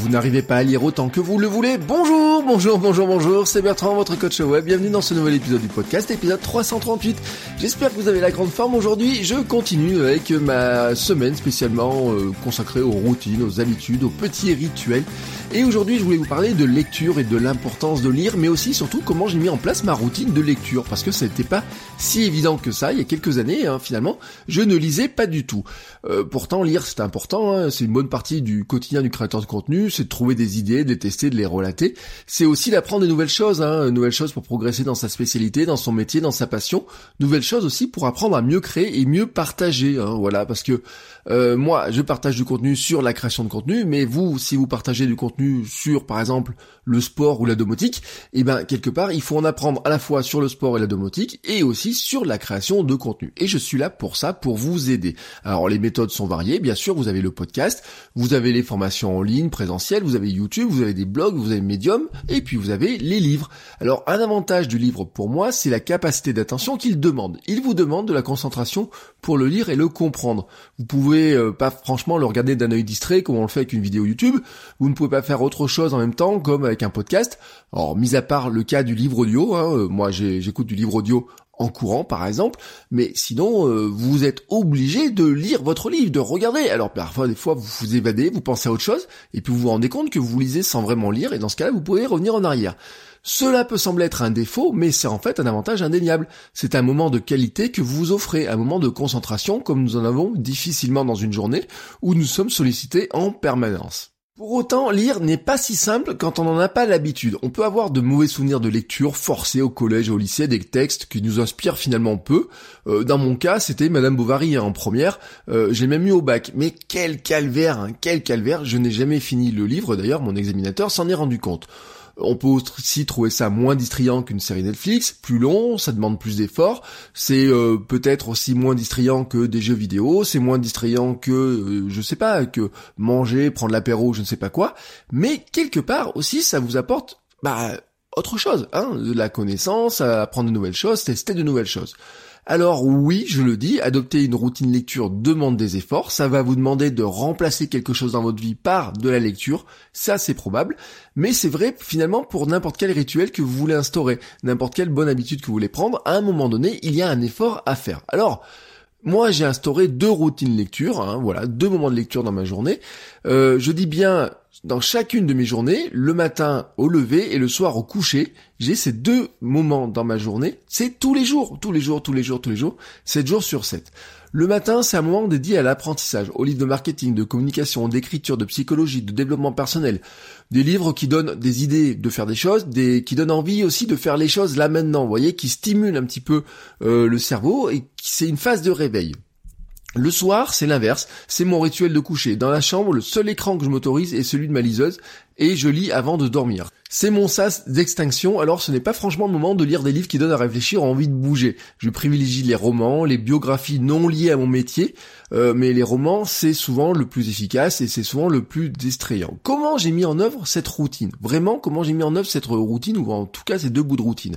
Vous n'arrivez pas à lire autant que vous le voulez. Bonjour, bonjour, bonjour, bonjour. C'est Bertrand, votre coach web. Bienvenue dans ce nouvel épisode du podcast, épisode 338. J'espère que vous avez la grande forme aujourd'hui. Je continue avec ma semaine spécialement euh, consacrée aux routines, aux habitudes, aux petits rituels. Et aujourd'hui, je voulais vous parler de lecture et de l'importance de lire, mais aussi surtout comment j'ai mis en place ma routine de lecture, parce que ça n'était pas si évident que ça. Il y a quelques années, hein, finalement, je ne lisais pas du tout. Euh, pourtant, lire c'est important. Hein. c'est une bonne partie du quotidien du créateur de contenu. C'est de trouver des idées, de les tester, de les relater. C'est aussi d'apprendre de nouvelles choses, hein, nouvelles choses pour progresser dans sa spécialité, dans son métier, dans sa passion. Nouvelles choses aussi pour apprendre à mieux créer et mieux partager. Hein, voilà, parce que euh, moi, je partage du contenu sur la création de contenu, mais vous, si vous partagez du contenu sur, par exemple, le sport ou la domotique, eh ben quelque part, il faut en apprendre à la fois sur le sport et la domotique, et aussi sur la création de contenu. Et je suis là pour ça, pour vous aider. Alors les méthodes sont variées, bien sûr, vous avez le podcast, vous avez les formations en ligne, présentielles, vous avez YouTube, vous avez des blogs, vous avez Medium, et puis vous avez les livres. Alors un avantage du livre pour moi, c'est la capacité d'attention qu'il demande. Il vous demande de la concentration pour le lire et le comprendre. Vous pouvez euh, pas franchement le regarder d'un œil distrait comme on le fait avec une vidéo YouTube. Vous ne pouvez pas faire autre chose en même temps comme avec un podcast. Alors, mis à part le cas du livre audio, hein, euh, moi j'écoute du livre audio en courant par exemple, mais sinon euh, vous êtes obligé de lire votre livre, de regarder. Alors parfois des fois vous vous évadez, vous pensez à autre chose, et puis vous vous rendez compte que vous lisez sans vraiment lire, et dans ce cas-là vous pouvez revenir en arrière. Cela peut sembler être un défaut, mais c'est en fait un avantage indéniable. C'est un moment de qualité que vous vous offrez, un moment de concentration comme nous en avons difficilement dans une journée où nous sommes sollicités en permanence. Pour autant, lire n'est pas si simple quand on n'en a pas l'habitude. On peut avoir de mauvais souvenirs de lecture forcés au collège au lycée, des textes qui nous inspirent finalement peu. Euh, dans mon cas, c'était Madame Bovary hein, en première. Euh, j'ai même eu au bac. Mais quel calvaire, hein, quel calvaire. Je n'ai jamais fini le livre, d'ailleurs, mon examinateur s'en est rendu compte. On peut aussi trouver ça moins distrayant qu'une série Netflix, plus long, ça demande plus d'efforts, c'est euh, peut-être aussi moins distrayant que des jeux vidéo, c'est moins distrayant que, euh, je sais pas, que manger, prendre l'apéro, je ne sais pas quoi, mais quelque part aussi ça vous apporte, bah, autre chose, hein, de la connaissance, apprendre de nouvelles choses, tester de nouvelles choses. Alors oui, je le dis, adopter une routine lecture demande des efforts, ça va vous demander de remplacer quelque chose dans votre vie par de la lecture, ça c'est probable, mais c'est vrai finalement pour n'importe quel rituel que vous voulez instaurer, n'importe quelle bonne habitude que vous voulez prendre, à un moment donné, il y a un effort à faire. Alors, moi, j'ai instauré deux routines lecture, hein, voilà, deux moments de lecture dans ma journée. Euh, je dis bien dans chacune de mes journées, le matin au lever et le soir au coucher, j'ai ces deux moments dans ma journée. C'est tous les jours, tous les jours, tous les jours, tous les jours, 7 jours sur 7. Le matin, c'est un moment dédié à l'apprentissage, aux livres de marketing, de communication, d'écriture, de psychologie, de développement personnel. Des livres qui donnent des idées de faire des choses, des qui donnent envie aussi de faire les choses là maintenant, vous voyez, qui stimulent un petit peu euh, le cerveau et c'est une phase de réveil. Le soir, c'est l'inverse, c'est mon rituel de coucher. Dans la chambre, le seul écran que je m'autorise est celui de ma liseuse, et je lis avant de dormir. C'est mon sas d'extinction, alors ce n'est pas franchement le moment de lire des livres qui donnent à réfléchir, envie de bouger. Je privilégie les romans, les biographies non liées à mon métier, euh, mais les romans, c'est souvent le plus efficace et c'est souvent le plus distrayant. Comment j'ai mis en œuvre cette routine? Vraiment, comment j'ai mis en œuvre cette routine, ou en tout cas ces deux bouts de routine?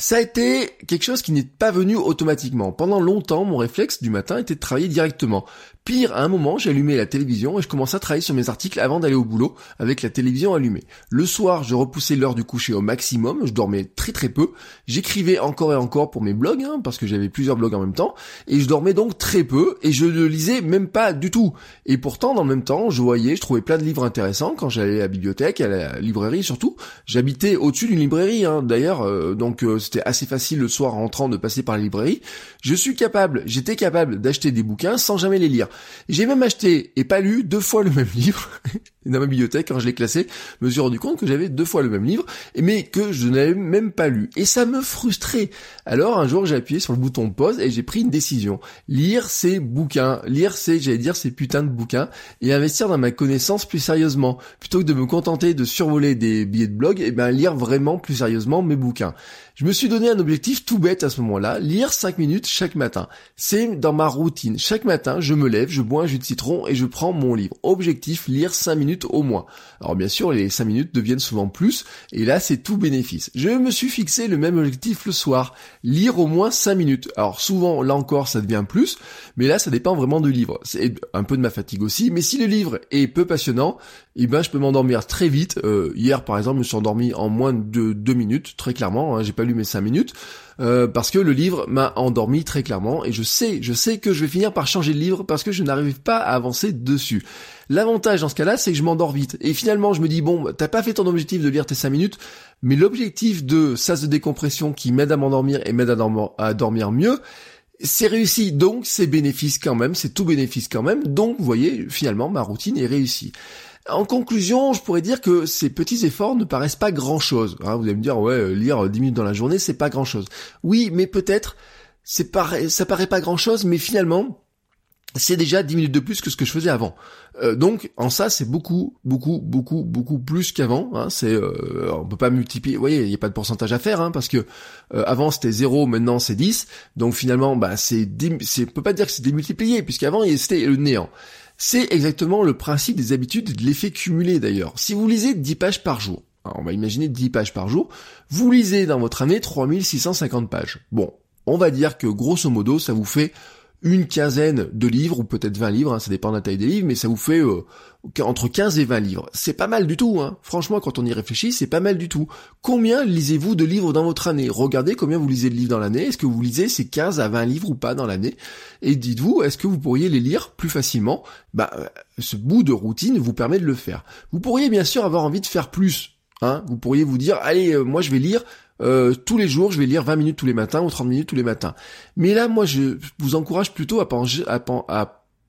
Ça a été quelque chose qui n'est pas venu automatiquement. Pendant longtemps, mon réflexe du matin était de travailler directement. Pire, à un moment, allumé la télévision et je commençais à travailler sur mes articles avant d'aller au boulot avec la télévision allumée. Le soir, je repoussais l'heure du coucher au maximum, je dormais très très peu. J'écrivais encore et encore pour mes blogs, hein, parce que j'avais plusieurs blogs en même temps, et je dormais donc très peu et je ne lisais même pas du tout. Et pourtant, dans le même temps, je voyais, je trouvais plein de livres intéressants quand j'allais à la bibliothèque, à la librairie surtout. J'habitais au-dessus d'une librairie, hein, d'ailleurs, euh, donc euh, c'était assez facile le soir en rentrant de passer par la librairie. Je suis capable, j'étais capable d'acheter des bouquins sans jamais les lire. J'ai même acheté et pas lu deux fois le même livre. dans ma bibliothèque, quand je l'ai classé, je me suis rendu compte que j'avais deux fois le même livre, mais que je n'avais même pas lu. Et ça me frustrait. Alors un jour j'ai appuyé sur le bouton pause et j'ai pris une décision. Lire ces bouquins, lire ces, j'allais dire, ces putains de bouquins, et investir dans ma connaissance plus sérieusement. Plutôt que de me contenter de survoler des billets de blog, et eh ben lire vraiment plus sérieusement mes bouquins. Je me suis donné un objectif tout bête à ce moment-là, lire 5 minutes chaque matin. C'est dans ma routine. Chaque matin, je me lève, je bois un jus de citron et je prends mon livre. Objectif, lire 5 minutes au moins. Alors bien sûr, les 5 minutes deviennent souvent plus, et là c'est tout bénéfice. Je me suis fixé le même objectif le soir, lire au moins 5 minutes. Alors souvent, là encore, ça devient plus, mais là ça dépend vraiment du livre. C'est un peu de ma fatigue aussi, mais si le livre est peu passionnant, eh ben je peux m'endormir très vite. Euh, hier par exemple, je me suis endormi en moins de 2 minutes, très clairement, hein, j'ai pas lu mes 5 minutes, euh, parce que le livre m'a endormi très clairement, et je sais, je sais que je vais finir par changer de livre parce que je n'arrive pas à avancer dessus. L'avantage dans ce cas-là, c'est que je m'endors vite. Et finalement, je me dis, bon, t'as pas fait ton objectif de lire tes 5 minutes, mais l'objectif de sas de décompression qui m'aide à m'endormir et m'aide à, dormir mieux, c'est réussi, donc c'est bénéfice quand même, c'est tout bénéfice quand même, donc vous voyez, finalement, ma routine est réussie. En conclusion, je pourrais dire que ces petits efforts ne paraissent pas grand-chose. Hein. vous allez me dire, ouais, lire 10 minutes dans la journée, c'est pas grand-chose. Oui, mais peut-être, ça paraît pas grand-chose, mais finalement, c'est déjà 10 minutes de plus que ce que je faisais avant. Euh, donc en ça c'est beaucoup beaucoup beaucoup beaucoup plus qu'avant. Hein. C'est euh, on peut pas multiplier. Vous voyez, il n'y a pas de pourcentage à faire hein, parce que euh, avant c'était 0, maintenant c'est 10. Donc finalement bah c'est c'est on peut pas dire que c'est démultiplié puisqu'avant c'était le néant. C'est exactement le principe des habitudes et de l'effet cumulé d'ailleurs. Si vous lisez 10 pages par jour, hein, on va imaginer 10 pages par jour, vous lisez dans votre année 3650 pages. Bon, on va dire que grosso modo ça vous fait une quinzaine de livres, ou peut-être 20 livres, hein, ça dépend de la taille des livres, mais ça vous fait euh, entre 15 et 20 livres. C'est pas mal du tout, hein. franchement quand on y réfléchit, c'est pas mal du tout. Combien lisez-vous de livres dans votre année? Regardez combien vous lisez de livres dans l'année, est-ce que vous lisez ces 15 à 20 livres ou pas dans l'année? Et dites-vous, est-ce que vous pourriez les lire plus facilement? Bah, euh, ce bout de routine vous permet de le faire. Vous pourriez bien sûr avoir envie de faire plus, Hein, vous pourriez vous dire, allez, euh, moi je vais lire euh, tous les jours, je vais lire 20 minutes tous les matins ou 30 minutes tous les matins. Mais là, moi, je vous encourage plutôt à,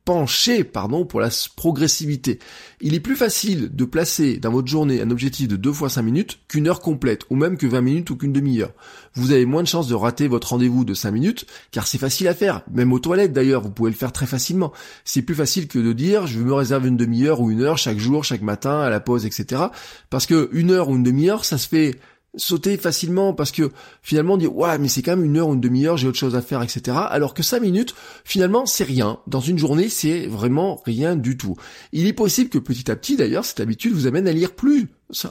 pencher, pardon, pour la progressivité. Il est plus facile de placer dans votre journée un objectif de 2 fois 5 minutes qu'une heure complète, ou même que 20 minutes ou qu'une demi-heure. Vous avez moins de chances de rater votre rendez-vous de 5 minutes, car c'est facile à faire. Même aux toilettes d'ailleurs, vous pouvez le faire très facilement. C'est plus facile que de dire je me réserve une demi-heure ou une heure chaque jour, chaque matin, à la pause, etc. Parce que une heure ou une demi-heure, ça se fait sauter facilement parce que finalement on dit ouais mais c'est quand même une heure ou une demi-heure j'ai autre chose à faire etc alors que cinq minutes finalement c'est rien. Dans une journée c'est vraiment rien du tout. Il est possible que petit à petit d'ailleurs cette habitude vous amène à lire plus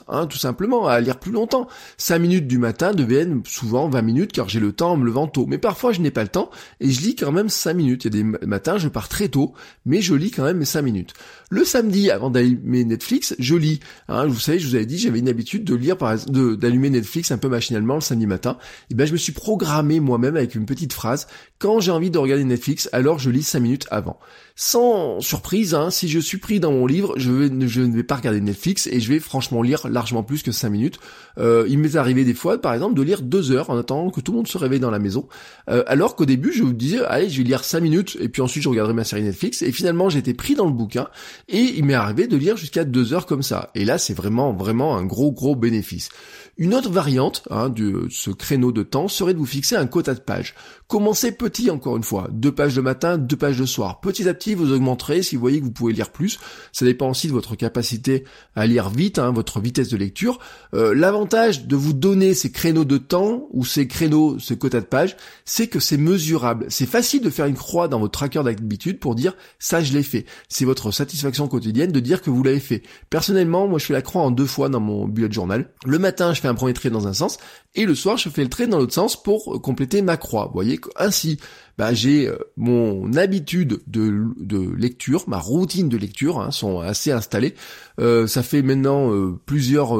Hein, tout simplement, à lire plus longtemps. 5 minutes du matin deviennent souvent 20 minutes car j'ai le temps en me levant tôt. Mais parfois je n'ai pas le temps et je lis quand même 5 minutes. Il y a des matins, je pars très tôt, mais je lis quand même mes 5 minutes. Le samedi, avant d'allumer Netflix, je lis. Hein, vous savez, je vous avais dit, j'avais une habitude de lire, d'allumer Netflix un peu machinalement le samedi matin. Et ben, je me suis programmé moi-même avec une petite phrase. Quand j'ai envie de regarder Netflix, alors je lis 5 minutes avant. Sans surprise, hein, si je suis pris dans mon livre, je, je ne vais pas regarder Netflix et je vais franchement lire largement plus que 5 minutes. Euh, il m'est arrivé des fois, par exemple, de lire 2 heures en attendant que tout le monde se réveille dans la maison. Euh, alors qu'au début, je vous disais, allez, je vais lire 5 minutes et puis ensuite je regarderai ma série Netflix. Et finalement, j'étais pris dans le bouquin et il m'est arrivé de lire jusqu'à 2 heures comme ça. Et là, c'est vraiment, vraiment un gros, gros bénéfice. Une autre variante hein, de ce créneau de temps serait de vous fixer un quota de pages. Commencez petit encore une fois, deux pages le matin, deux pages le soir. Petit à petit, vous augmenterez si vous voyez que vous pouvez lire plus. Ça dépend aussi de votre capacité à lire vite, hein, votre vitesse de lecture. Euh, l'avantage de vous donner ces créneaux de temps ou ces créneaux, ce quota de pages, c'est que c'est mesurable. C'est facile de faire une croix dans votre tracker d'habitude pour dire ça je l'ai fait. C'est votre satisfaction quotidienne de dire que vous l'avez fait. Personnellement, moi je fais la croix en deux fois dans mon bullet journal. Le matin, je fais un premier trait dans un sens et le soir, je fais le trait dans l'autre sens pour compléter ma croix. Vous voyez, ainsi, bah, j'ai euh, mon habitude de, lecture, ma routine de lecture hein, sont assez installées. Euh, ça fait maintenant euh, plusieurs,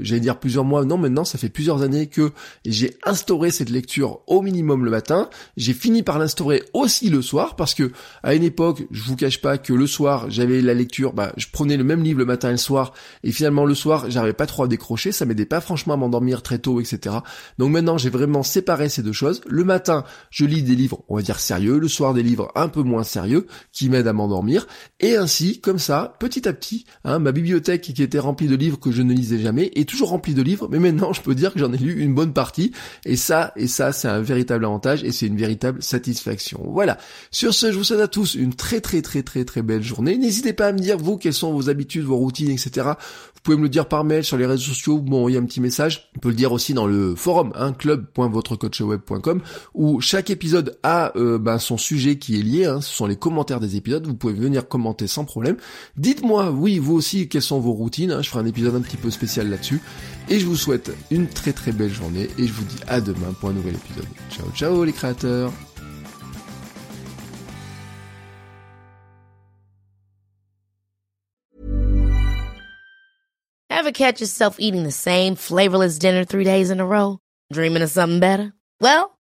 j'allais dire plusieurs mois, non maintenant ça fait plusieurs années que j'ai instauré cette lecture au minimum le matin. J'ai fini par l'instaurer aussi le soir parce que à une époque, je vous cache pas que le soir j'avais la lecture, bah, je prenais le même livre le matin et le soir et finalement le soir j'arrivais pas trop à décrocher, ça m'aidait pas franchement à m'endormir très tôt, etc. Donc maintenant j'ai vraiment séparé ces deux choses. Le matin, je lis des livres, dire sérieux, le soir des livres un peu moins sérieux qui m'aident à m'endormir et ainsi comme ça petit à petit hein, ma bibliothèque qui était remplie de livres que je ne lisais jamais est toujours remplie de livres mais maintenant je peux dire que j'en ai lu une bonne partie et ça et ça c'est un véritable avantage et c'est une véritable satisfaction. Voilà. Sur ce je vous souhaite à tous une très très très très très belle journée. N'hésitez pas à me dire vous quelles sont vos habitudes, vos routines etc. Vous pouvez me le dire par mail sur les réseaux sociaux, vous m'envoyez un petit message. On peut le dire aussi dans le forum, hein, club.votrecoachweb.com, où chaque épisode a euh, ben, son sujet qui est lié. Hein, ce sont les commentaires des épisodes. Vous pouvez venir commenter sans problème. Dites-moi, oui, vous aussi, quelles sont vos routines. Hein, je ferai un épisode un petit peu spécial là-dessus. Et je vous souhaite une très très belle journée. Et je vous dis à demain pour un nouvel épisode. Ciao ciao les créateurs Ever catch yourself eating the same flavorless dinner three days in a row? Dreaming of something better? Well,